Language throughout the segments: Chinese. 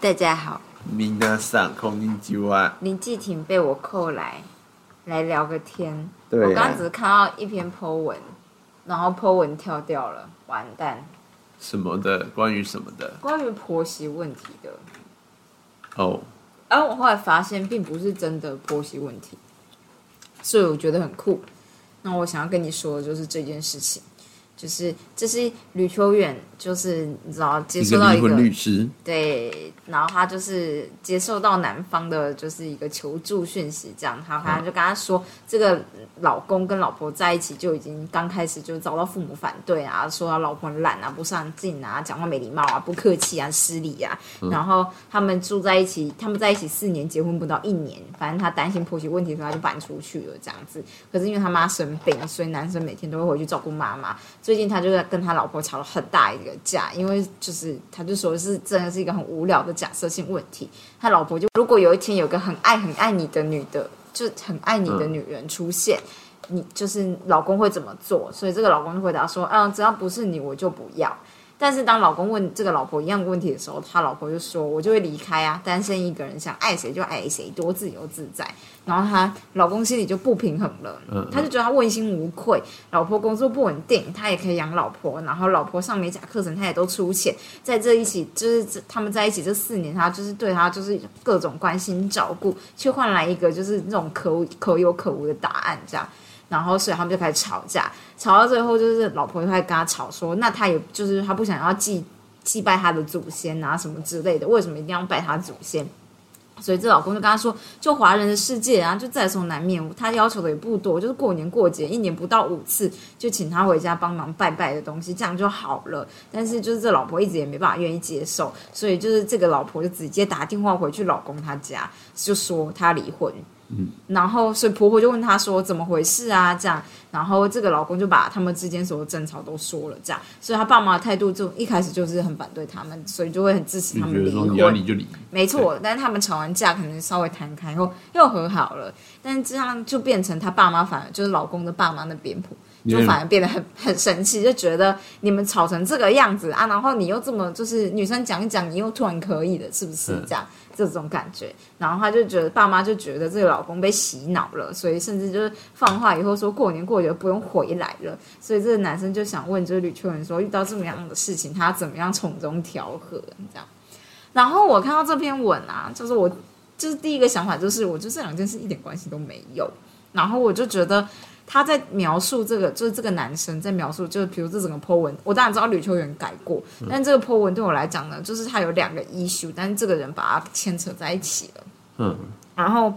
大家好，明天上空进九啊，林继廷被我扣来，来聊个天。对啊。我刚刚只是看到一篇 po 文，然后 po 文跳掉了，完蛋。什么的，关于什么的？关于婆媳问题的，哦，而我后来发现并不是真的婆媳问题，所以我觉得很酷。那我想要跟你说的就是这件事情，就是这是吕秋远，就是你知道接一收到一个个律师，对，然后他就是接受到男方的就是一个求助讯息，这样他反正就跟他说，这个老公跟老婆在一起就已经刚开始就遭到父母反对啊，说他老婆很懒啊、不上进啊、讲话没礼貌啊、不客气啊、失礼啊。然后他们住在一起，他们在一起四年，结婚不到一年，反正他担心婆媳问题，所以他就搬出去了这样子。可是因为他妈生病，所以男生每天都会回去照顾妈妈。最近他就在跟他老婆吵了很大一个架，因为就是他就说是真的是一个很无聊的假设性问题。他老婆就如果有一天有个很爱很爱你的女的，就很爱你的女人出现。你就是老公会怎么做？所以这个老公就回答说：“嗯，只要不是你，我就不要。”但是当老公问这个老婆一样的问题的时候，他老婆就说：“我就会离开啊，单身一个人，想爱谁就爱谁，多自由自在。”然后他老公心里就不平衡了，嗯他就觉得他问心无愧，老婆工作不稳定，他也可以养老婆，然后老婆上美甲课程他也都出钱，在这一起就是这他们在一起这四年，他就是对他就是各种关心照顾，却换来一个就是那种可无可有可无的答案这样。然后所以他们就开始吵架，吵到最后就是老婆就开始跟他吵说，那他也就是他不想要祭祭拜他的祖先啊什么之类的，为什么一定要拜他祖先？所以这老公就跟他说，就华人的世界啊，就在所难免。他要求的也不多，就是过年过节一年不到五次，就请他回家帮忙拜拜的东西，这样就好了。但是就是这老婆一直也没办法愿意接受，所以就是这个老婆就直接打电话回去老公他家，就说他离婚。然后，所以婆婆就问她说：“怎么回事啊？”这样，然后这个老公就把他们之间所有争吵都说了，这样，所以他爸妈的态度就一开始就是很反对他们，所以就会很支持他们离就觉得说你要婚。离就离，没错，但是他们吵完架，可能稍微谈开后又和好了，但是这样就变成他爸妈反而就是老公的爸妈那边谱，就反而变得很很神奇，就觉得你们吵成这个样子啊，然后你又这么就是女生讲一讲，你又突然可以了，是不是嗯这样？这种感觉，然后他就觉得爸妈就觉得这个老公被洗脑了，所以甚至就是放话以后说过年过节不用回来了，所以这个男生就想问，就是吕秋文说遇到这么样的事情，他怎么样从中调和这样。然后我看到这篇文啊，就是我就是第一个想法就是，我就这两件事一点关系都没有。然后我就觉得他在描述这个，就是这个男生在描述，就是比如这整个 po 文，我当然知道吕秋元改过，但这个 po 文对我来讲呢，就是他有两个 issue，但是这个人把它牵扯在一起了。嗯，然后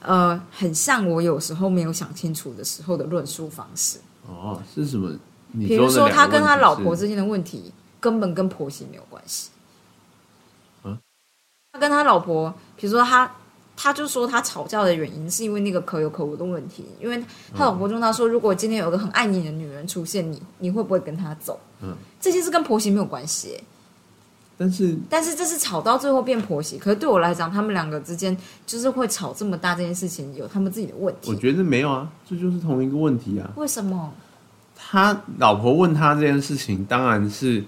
呃，很像我有时候没有想清楚的时候的论述方式。哦，是什么？比如说，他跟他老婆之间的问题根本跟婆媳没有关系。嗯他跟他老婆，比如说他，他就说他吵架的原因是因为那个可有可无的问题，因为他老婆就问他说，如果今天有个很爱你的女人出现，你你会不会跟他走？嗯，这件事跟婆媳没有关系耶，但是但是这是吵到最后变婆媳。可是对我来讲，他们两个之间就是会吵这么大这件事情，有他们自己的问题。我觉得没有啊，这就是同一个问题啊。为什么？他老婆问他这件事情，当然是，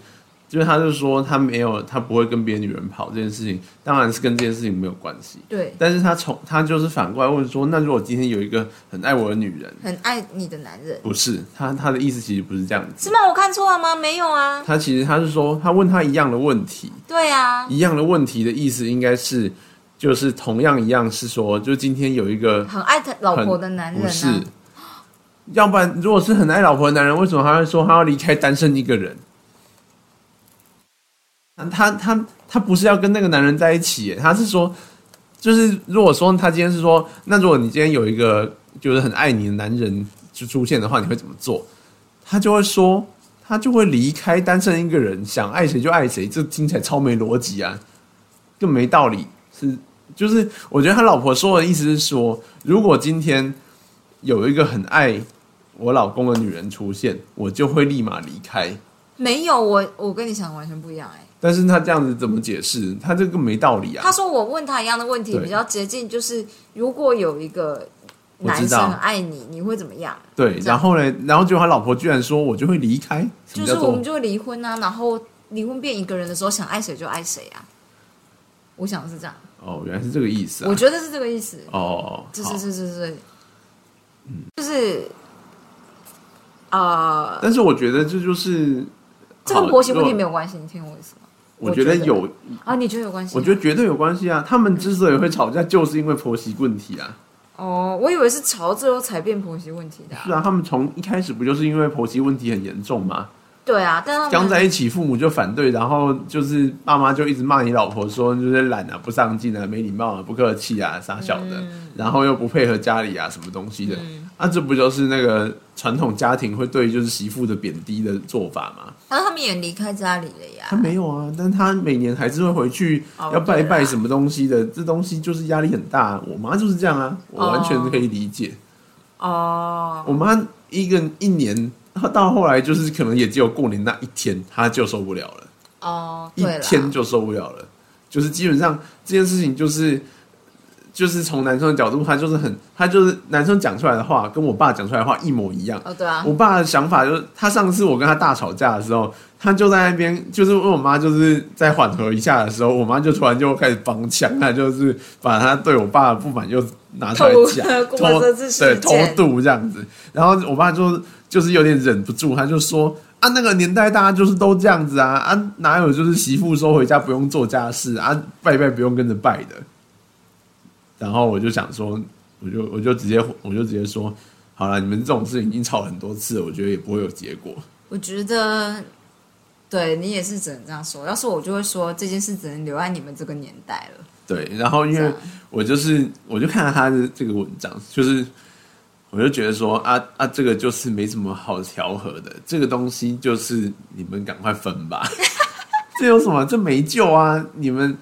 就是他就说他没有，他不会跟别的女人跑这件事情，当然是跟这件事情没有关系。对，但是他从他就是反过来问说，那如果今天有一个很爱我的女人，很爱你的男人不是他他的意思其实不是这样子是，吗？我看错了吗？没有啊。他其实他是说他问他一样的问题，对啊，一样的问题的意思应该是就是同样一样是说，就今天有一个很爱他老婆的男人、啊，不是，要不然如果是很爱老婆的男人，为什么他会说他要离开单身一个人？他他他不是要跟那个男人在一起，他是说，就是如果说他今天是说，那如果你今天有一个就是很爱你的男人就出现的话，你会怎么做？他就会说，他就会离开单身一个人，想爱谁就爱谁，这听起来超没逻辑啊，更没道理。是就是我觉得他老婆说的意思是说，如果今天有一个很爱我老公的女人出现，我就会立马离开。没有我，我跟你想的完全不一样哎、但是他这样子怎么解释？他这个没道理啊他！说我问他一样的问题，比较接近，就是如果有一个男生爱你，你会怎么样？对，然后呢，然后就他老婆居然说我就会离开，就是我们就会离婚啊，然后离婚变一个人的时候，想爱谁就爱谁啊。我想是这样，哦，原来是这个意思啊我。觉得是这个意思。哦，是好是是是是，就是呃，但是我觉得这就是这跟婆媳问题没有关系，你听我意思吗？我觉得有，啊，你觉得有关系？我觉得绝对有关系啊。他们之所以会吵架，就是因为婆媳问题啊。哦，我以为是吵之后才变婆媳问题的啊、是啊，他们从一开始不就是因为婆媳问题很严重吗？对啊，但他们刚在一起，父母就反对，然后就是爸妈就一直骂你老婆说就是懒啊、不上进啊、没礼貌啊、不客气啊、傻小的，嗯然后又不配合家里啊什么东西的。啊，这不就是那个传统家庭会对就是媳妇的贬低的做法吗？他们也离开家里了呀他。没有啊，但他每年还是会回去哦要拜拜什么东西的，这东西就是压力很大。我妈就是这样啊，我完全可以理解。哦，我妈一个一年，她到后来就是可能也只有过年那一天，他就受不了了，哦，一天就受不了了。就是基本上这件事情就是。就是从男生的角度，他就是很，他就是男生讲出来的话，跟我爸讲出来的话一模一样。哦，对啊，我爸的想法就是，他上次我跟他大吵架的时候，他就在那边，就是问我妈，就是在缓和一下的时候，我妈就突然就开始帮腔，他就是把她对我爸的不满又拿出来讲，对 偷渡这样子。然后我爸就就是有点忍不住，他就说啊，那个年代大家就是都这样子啊啊，哪有就是媳妇说回家不用做家事啊，拜拜不用跟着拜的。然后我就想说，我就我就直接我就直接说，好了，你们这种事情已经吵很多次了，我觉得也不会有结果。我觉得，对你也是只能这样说。要是我就会说这件事只能留在你们这个年代了。对，然后因为我就是我就看了他的这个文章，就是我就觉得说啊啊，这个就是没什么好调和的，这个东西就是你们赶快分吧，这有什么？这没救啊！你们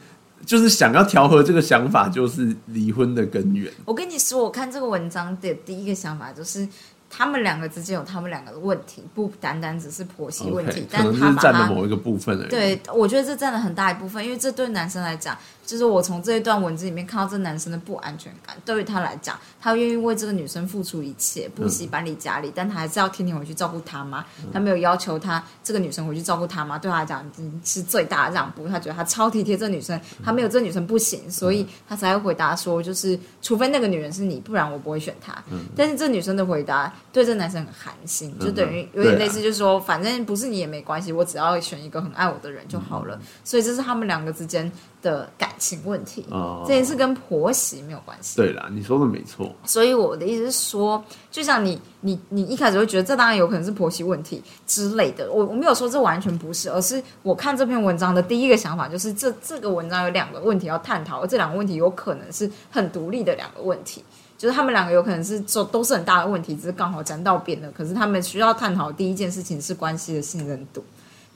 就是想要调和这个想法，就是离婚的根源。我跟你说，我看这个文章的第一个想法就是，他们两个之间有他们两个的问题，不单单只是婆媳问题但他把它占了某一个部分而已。对，我觉得这占了很大一部分，因为这对男生来讲，就是我从这一段文字里面看到这男生的不安全感。对于他来讲，他愿意为这个女生付出一切，不惜搬离家里，但他还是要天天回去照顾他妈。他没有要求他这个女生回去照顾他妈，对他来讲是最大的让步。他觉得他超体贴这女生，他没有这女生不行，所以他才会回答说，就是除非那个女人是你，不然我不会选她。但是这女生的回答对这男生很寒心，就等于有点类似，就是说，反正不是你也没关系，我只要选一个很爱我的人就好了。所以这是他们两个之间的感情问题，哦这件事跟婆媳没有关系。对啦，你说的没错。所以我的意思是说，就像你你你一开始会觉得这当然有可能是婆媳问题之类的，我我没有说这完全不是，而是我看这篇文章的第一个想法就是这这个文章有两个问题要探讨，而这两个问题有可能是很独立的两个问题。就是他们两个有可能是都都是很大的问题，只是刚好沾到边了。可是他们需要探讨第一件事情是关系的信任度，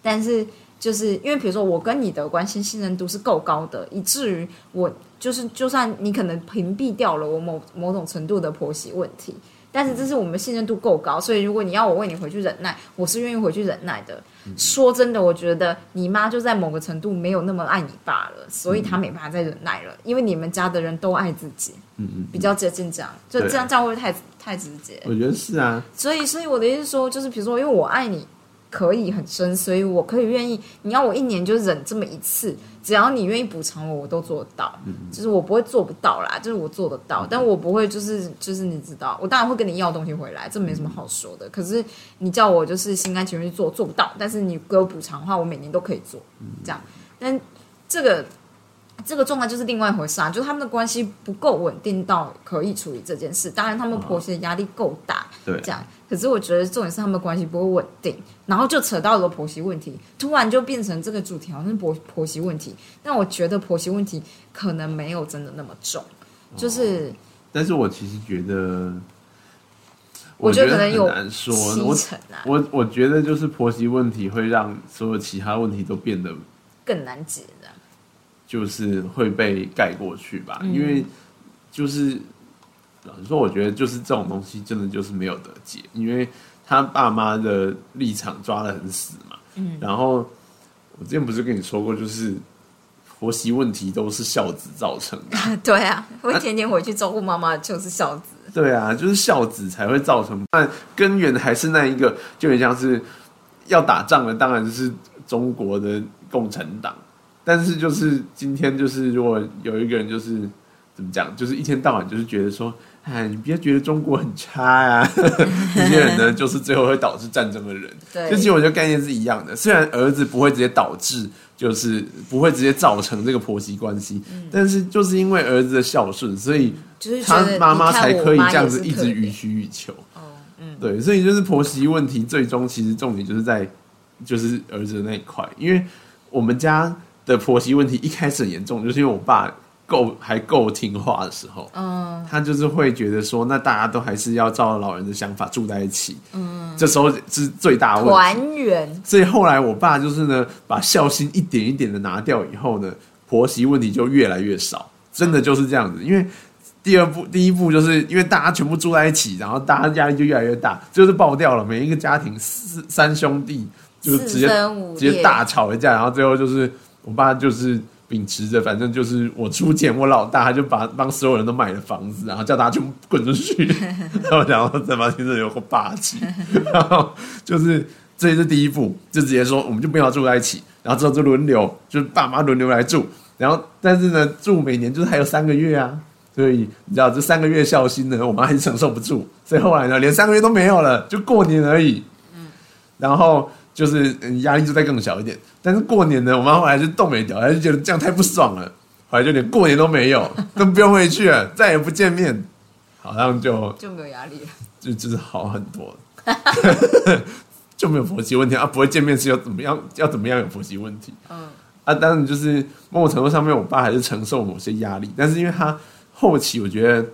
但是就是因为比如说我跟你的关系信任度是够高的，以至于我就是就算你可能屏蔽掉了我某某种程度的婆媳问题，但是这是我们信任度够高，所以如果你要我为你回去忍耐，我是愿意回去忍耐的。说真的，我觉得你妈就在某个程度没有那么爱你爸了，所以她没办法再忍耐了，因为你们家的人都爱自己，嗯嗯，比较接近这样，就这样这样会不会太太直接？我觉得是啊。所以，所以我的意思说，就是比如说，因为我爱你可以很深，所以我可以愿意，你要我一年就忍这么一次，只要你愿意补偿我，我都做得到。就是我不会做不到啦，就是我做得到，但我不会就是就是你知道，我当然会跟你要东西回来，这没什么好说的。可是你叫我就是心甘情愿去做，做不到，但是你给我补偿的话，我每年都可以做，这样。但这个。这个状态就是另外一回事啊，就是他们的关系不够稳定到可以处理这件事。当然，他们婆媳的压力够大，对这样。可是我觉得重点是他们的关系不会稳定，然后就扯到了婆媳问题，突然就变成这个主题好像是婆婆媳问题。但我觉得婆媳问题可能没有真的那么重，就是但是我其实觉得，我觉觉得可能有难说。我我我觉得就是婆媳问题会让所有其他问题都变得更难解的。就是会被盖过去吧，嗯因为就是老实说，我觉得就是这种东西真的就是没有得解，因为他爸妈的立场抓的很死嘛。嗯，然后我之前不是跟你说过，就是婆媳问题都是孝子造成的。对啊，会天天回去照顾妈妈就是孝子。对啊，就是孝子才会造成，但根源还是那一个，就很像是要打仗的，当然是中国的共产党。但是就是今天就是如果有一个人就是怎么讲，就是一天到晚就是觉得说，哎，你不要觉得中国很差呀、这些人呢，就是最后会导致战争的人。对就其实我觉得概念是一样的，虽然儿子不会直接导致，就是不会直接造成这个婆媳关系，但是就是因为儿子的孝顺，所以他妈妈才可以这样子一直予取予求。哦，嗯，对，所以就是婆媳问题，最终其实重点就是在就是儿子的那一块，因为我们家的婆媳问题一开始很严重，就是因为我爸够还够听话的时候，嗯，他就是会觉得说，那大家都还是要照老人的想法住在一起，嗯，这时候是最大的问题。团圆，所以后来我爸就是呢，把孝心一点一点的拿掉以后呢，婆媳问题就越来越少，真的就是这样子。因为第二步、第一步就是因为大家全部住在一起，然后大家压力就越来越大，就是爆掉了。每一个家庭四三兄弟就是直接直接大吵一架，然后最后就是我爸就是。秉持着，反正就是我出钱，我老大，他就把帮所有人都买了房子，然后叫大家全部滚出去。然后然后再发现这有个霸气，然后就是这是第一步，就直接说我们就不要住在一起，然后之后就轮流，就是爸妈轮流来住，然后但是呢，住每年就是还有三个月啊，所以你知道这三个月孝心呢，我妈还是承受不住，所以后来呢，连三个月都没有了，就过年而已。嗯，然后就是嗯压力就再更小一点，但是过年呢，我妈后来就动没掉，她就觉得这样太不爽了，后来就连过年都没有，都不用回去了，再也不见面，好像就就没有压力了。就就是好很多，就没有婆媳问题啊，不会见面是要怎么样？要怎么样有婆媳问题？嗯，啊，当然就是某种程度上面，我爸还是承受某些压力，但是因为他后期，我觉得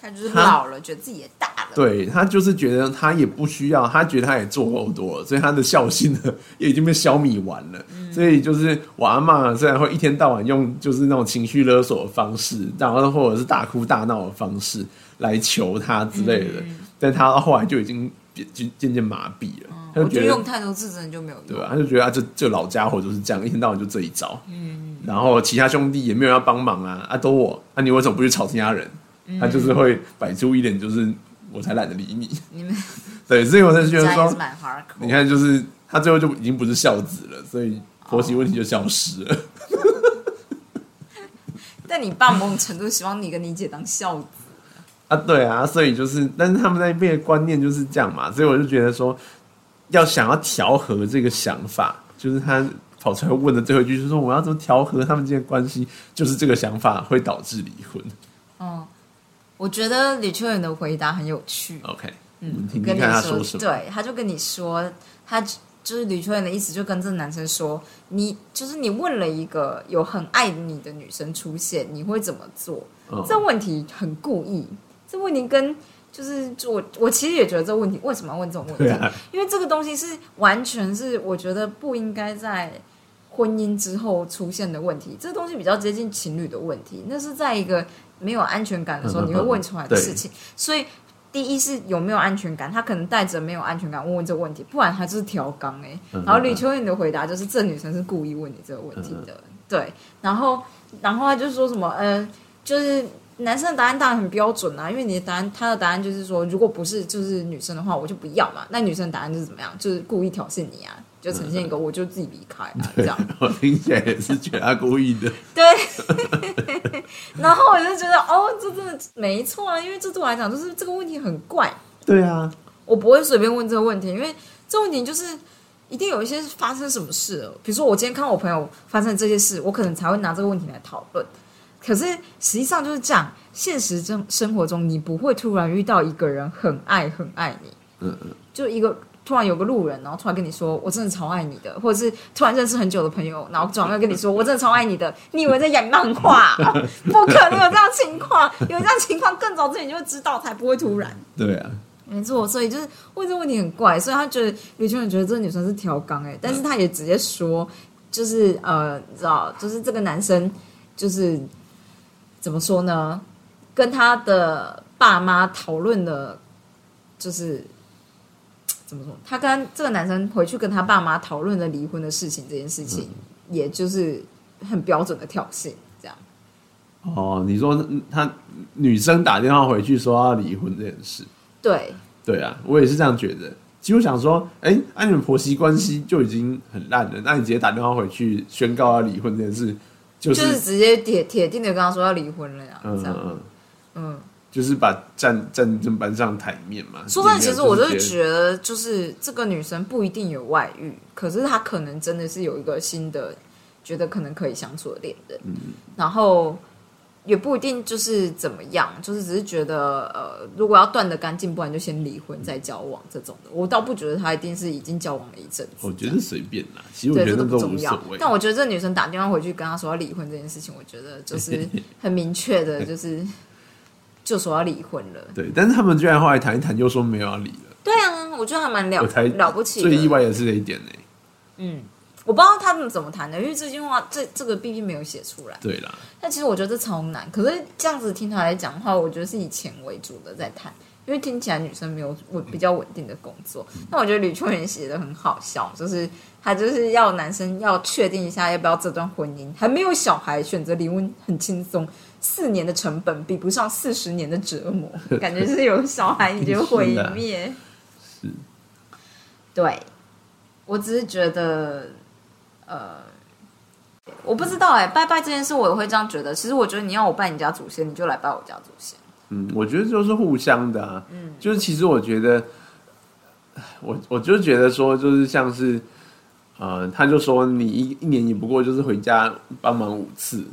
他就是老了，觉得自己也大了。对他就是觉得他也不需要，他觉得他也做够多了，所以他的孝心呢也已经被消弭完了。所以就是我阿妈虽然会一天到晚用就是那种情绪勒索的方式，然后或者是大哭大闹的方式来求他之类的，但他后来就已经渐渐渐麻痹了，他就觉得我觉得用太多次真的就没有用。对吧？他就觉得啊，这这老家伙就是这样，一天到晚就这一招。嗯，然后其他兄弟也没有要帮忙啊，啊，都我，啊，你为什么不去吵其他人？他就是会摆出一点就是我才懒得理你。你们 对，所以我才觉得说。你，看，就是他最后就已经不是孝子了，所以婆媳问题就消失了。但你爸某种程度希望你跟你姐当孝子。啊，对啊，所以就是，但是他们那一辈的观念就是这样嘛，所以我就觉得说，要想要调和这个想法，就是他跑出来问的最后一句，就是说我要怎么调和他们之间的关系，就是这个想法会导致离婚。嗯，我觉得李秋远的回答很有趣。OK，嗯跟你听看他说什么。对，他就跟你说，他就是李秋远的意思，就跟这个男生说，你就是你问了一个有很爱你的女生出现，你会怎么做？嗯这问题很故意，这问题跟就是我我其实也觉得这问题为什么要问这种问题？啊，因为这个东西是完全是我觉得不应该在婚姻之后出现的问题，这东西比较接近情侣的问题，那是在一个没有安全感的时候嗯嗯嗯你会问出来的事情，所以。第一是有没有安全感，他可能带着没有安全感问问这个问题，不然他就是调岗哎、嗯嗯然后李秋燕的回答就是这女生是故意问你这个问题的，对。然后然后他就说什么呃，就是男生的答案当然很标准啊，因为你的答案他的答案就是说，如果不是就是女生的话，我就不要嘛。那女生的答案就是怎么样？就是故意挑衅你啊，就呈现一个我就自己离开啊这样。我听起来也是觉得他故意的。对，然后我就觉得哦，这真的没错啊，因为这对我来讲就是这个问题很怪，对啊，我不会随便问这个问题，因为这个问题就是一定有一些发生什么事了，比如说我今天看我朋友发生这些事，我可能才会拿这个问题来讨论。可是实际上就是这样，现实中生活中你不会突然遇到一个人很爱很爱你，嗯嗯，就一个突然有个路人，然后突然跟你说我真的超爱你的，或者是突然认识很久的朋友，然后转过来跟你说我真的超爱你的，你以为在演漫画？不可能有这样情况，有这样情况更早之前就会知道，才不会突然。对啊，没错，所以就是问这个问题很怪，所以他觉得吕秋远觉得这个女生是调缸哎，但是他也直接说，就是呃，你知道，就是这个男生就是怎么说呢？跟他的爸妈讨论了，就是怎么说？他跟这个男生回去跟他爸妈讨论了离婚的事情，这件事情，也就是很标准的挑衅，这样。哦，你说嗯他女生打电话回去说要离婚这件事，对，对啊，我也是这样觉得。其实我想说，哎、啊，你们婆媳关系就已经很烂了，那你直接打电话回去宣告要离婚这件事，就、就是是直接铁铁定的跟他说要离婚了呀，嗯这样，嗯。就是把战战争搬上台面嘛。说真的，其实我就是觉得，就是这个女生不一定有外遇，可是她可能真的是有一个新的，觉得可能可以相处的恋人，嗯然后也不一定就是怎么样，就是只是觉得，呃，如果要断的干净，不然就先离婚再交往这种的。我倒不觉得她一定是已经交往了一阵子，我觉得随便啦，其实我觉得都个不重要无所谓。但我觉得这女生打电话回去跟她说要离婚这件事情，我觉得就是很明确的，就是就说要离婚了。对，但是他们居然后来谈一谈，又说没有要离了，对啊，我觉得还蛮了我才了不起的。最意外的是这一点呢、嗯，我不知道他们怎么谈的，因为这句话这这个毕竟没有写出来。对啦，但其实我觉得这超难，可是这样子听他来讲的话，我觉得是以钱为主的在谈，因为听起来女生没有稳比较稳定的工作。那我觉得吕秋远写的很好笑，就是他就是要男生要确定一下要不要这段婚姻，还没有小孩，选择离婚很轻松。四年的成本比不上四十年的折磨，感觉是有小孩你就毁灭。是，对，我只是觉得，呃，我不知道哎、拜拜这件事我也会这样觉得。其实我觉得你要我拜你家祖先，你就来拜我家祖先。嗯，我觉得就是互相的啊。嗯，就是其实我觉得，我我就觉得说，就是像是，呃，他就说你一一年也不过就是回家帮忙五次，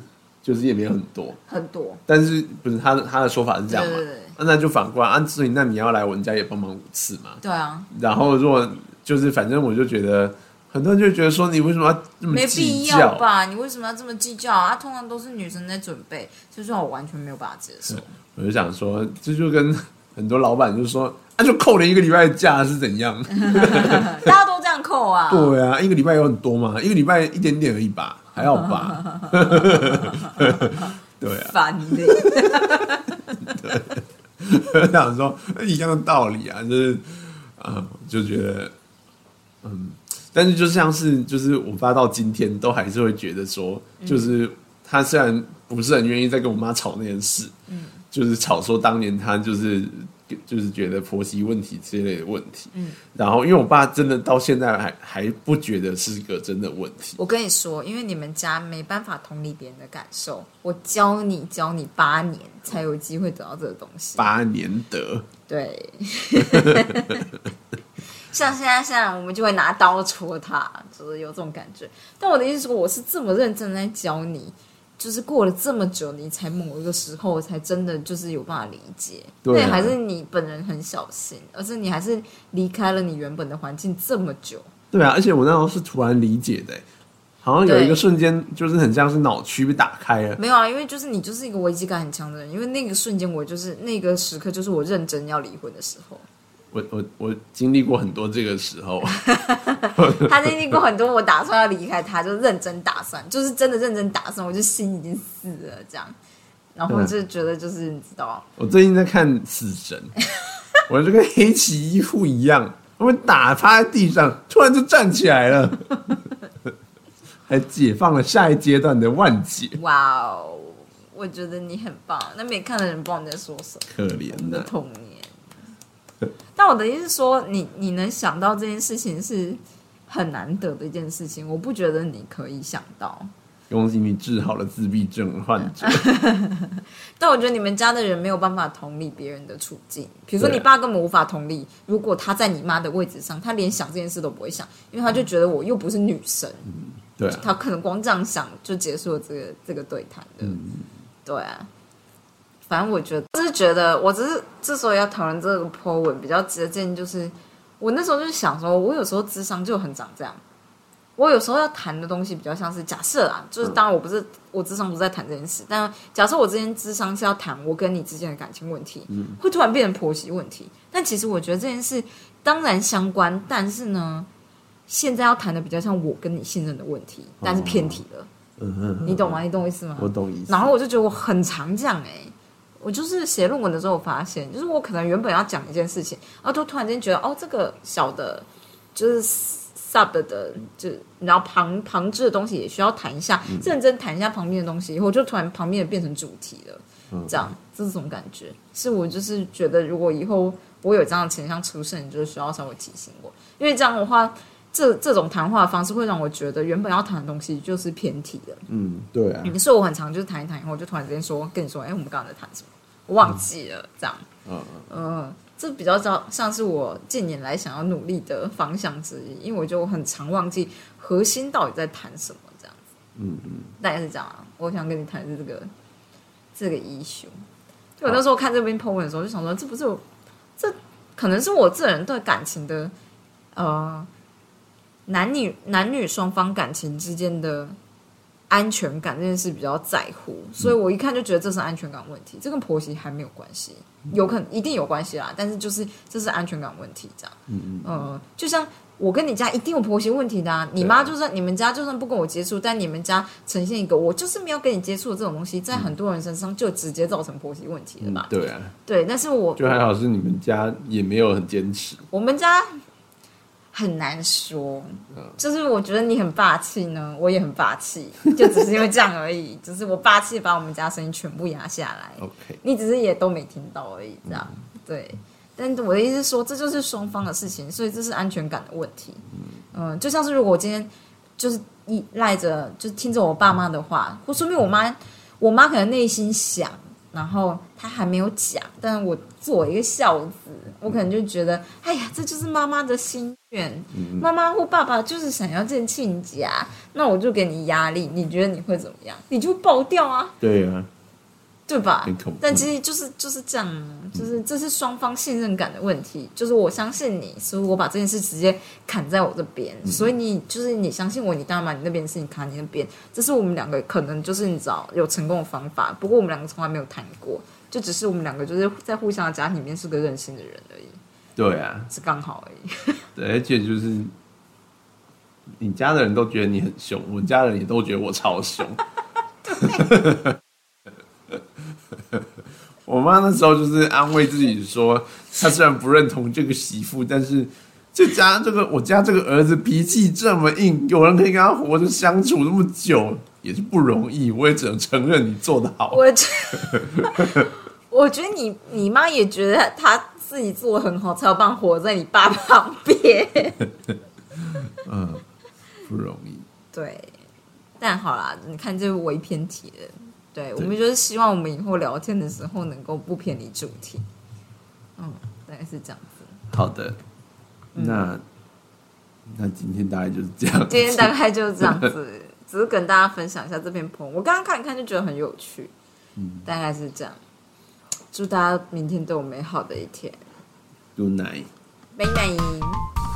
就是也没有很多。很多，但是不是他的他的说法是这样嘛？对对对啊那就反过来啊，所以那你要来我们家也帮忙五次嘛。对啊，然后如果就是反正我就觉得，很多人就觉得说你为什么要这么没计必要较？吧？你为什么要这么计较啊？通常都是女生在准备，就是我完全没有办法接受。我就想说，这就跟很多老板就说，啊，就扣了一个礼拜的假是怎样？大家都这样扣啊？对啊，一个礼拜有很多嘛，一个礼拜一点点而已吧，还好吧？对啊，烦的。我想说一样的道理啊，就是啊、就觉得嗯，但是就像是就是我爸到今天，都还是会觉得说，就是他虽然不是很愿意再跟我妈吵那件事，嗯，就是吵说当年他就是就是觉得婆媳问题之类的问题，嗯，然后因为我爸真的到现在还还不觉得是个真的问题，我跟你说，因为你们家没办法同理别人的感受，我教你教你八年才有机会得到这个东西。八年得，对，像现在，现在我们就会拿刀戳他，就是有这种感觉。但我的意思是说，我是这么认真在教你，就是过了这么久，你才某一个时候才真的就是有办法理解。对啊还是你本人很小心，而是你还是离开了你原本的环境这么久。对啊，而且我那时候是突然理解的、好像有一个瞬间，就是很像是脑区被打开了。没有啊，因为就是你就是一个危机感很强的人，因为那个瞬间我就是那个时刻，就是我认真要离婚的时候。我我我经历过很多这个时候，他经历过很多，我打算要离开他，就认真打算，就是真的认真打算，我就心已经死了这样，然后就觉得就是你知道，我最近在看《死神》，我就跟黑崎一护一样，我们打趴在地上，突然就站起来了，还解放了下一阶段的万劫，哇哦，我觉得你很棒。那没看的人不知道你在说什么，可怜的呐、童年。但我的意思是说，你你能想到这件事情是很难得的一件事情，我不觉得你可以想到。恭喜你治好了自闭症患者。但我觉得你们家的人没有办法同理别人的处境，比如说你爸根本无法同理，如果他在你妈的位置上，他连想这件事都不会想，因为他就觉得我又不是女生，对啊，他可能光这样想就结束了这个这个对谈的。嗯对啊，反正我觉得，就是觉得，我只是之所以要讨论这个 po 文比较直接建议，就是我那时候就是想说，我有时候智商就很长这样。我有时候要谈的东西比较像是假设啊，就是当然我不是我智商不是在谈这件事，但假设我之前智商是要谈我跟你之间的感情问题，会突然变成婆媳问题。但其实我觉得这件事当然相关，但是呢，现在要谈的比较像我跟你信任的问题，但是偏题了，嗯嗯，你懂吗？你懂我意思吗？我懂意思。然后我就觉得我很常这样哎、我就是写论文的时候我发现，就是我可能原本要讲一件事情，然后就突然间觉得哦，这个小的，就是 sub 的，就然后旁旁支的东西也需要谈一下，认真谈一下旁边的东西，以后就突然旁边的变成主题了，这样这种感觉，是我就是觉得如果以后我有这样的倾向出现，你就是需要稍微提醒我，因为这样的话，这这种谈话方式会让我觉得原本要谈的东西就是偏题了。嗯，对啊，所以我很常就是谈一谈以后，我就突然之间说跟你说，哎、我们刚刚在谈什么？我忘记了，这样。嗯嗯，这比较像像是我近年来想要努力的方向之一，因为我就很常忘记核心到底在谈什么，这样子。嗯嗯，大概是这样啊。我想跟你谈的是这个这个 issue。就我那时候看这篇 po 文的时候，就想说，这不是我，这可能是我这人对感情的呃男女男女双方感情之间的安全感这件事比较在乎，所以我一看就觉得这是安全感问题，这跟婆媳还没有关系，有可能一定有关系啦，但是就是这是安全感问题，这样，嗯嗯，呃，就像我跟你家一定有婆媳问题的啊，你妈就算你们家就算不跟我接触，但你们家呈现一个我就是没有跟你接触的这种东西，在很多人身上就直接造成婆媳问题了吧？对啊，对，但是我就还好是你们家也没有很坚持，我们家很难说，就是我觉得你很霸气呢，我也很霸气，就只是因为这样而已，只是我霸气把我们家声音全部压下来，OK，你只是也都没听到而已，这样、对。但我的意思是说，这就是双方的事情，所以这是安全感的问题。嗯，就像是如果我今天就是依赖着，就是听着我爸妈的话，或说明我妈，我妈可能内心想，然后他还没有讲，但我作为一个孝子，我可能就觉得，哎呀，这就是妈妈的心愿，妈妈或爸爸就是想要见亲家，那我就给你压力，你觉得你会怎么样？你就爆掉啊！对啊，对吧？但其实就是就是这样啊，就是这是双方信任感的问题。就是我相信你，所以我把这件事直接砍在我这边，所以你就是你相信我，你当然把你那边的事情砍你那边。这是我们两个可能就是你知道有成功的方法，不过我们两个从来没有谈过，就只是我们两个就是在互相的家庭里面是个任性的人而已，对啊，是刚好而已。对，而且就是你家的人都觉得你很凶，我家人也都觉得我超凶。我妈那时候就是安慰自己说，她虽然不认同这个媳妇，但是这家这个我家这个儿子脾气这么硬，有人可以跟他活着相处那么久，也是不容易。我也只能承认你做的好。我 觉我觉得你你妈也觉得她自己做的很好，才有办法活在你爸旁边。嗯，不容易。对，但好啦，你看这微偏题了。对我们就是希望我们以后聊天的时候能够不偏离主题。嗯，大概是这样子。好的，那那今天大概就是这样。今天大概就是这样子，只是跟大家分享一下这篇 po。我刚刚看一看就觉得很有趣，嗯大概是这样。祝大家明天都有美好的一天，Good night。拜拜。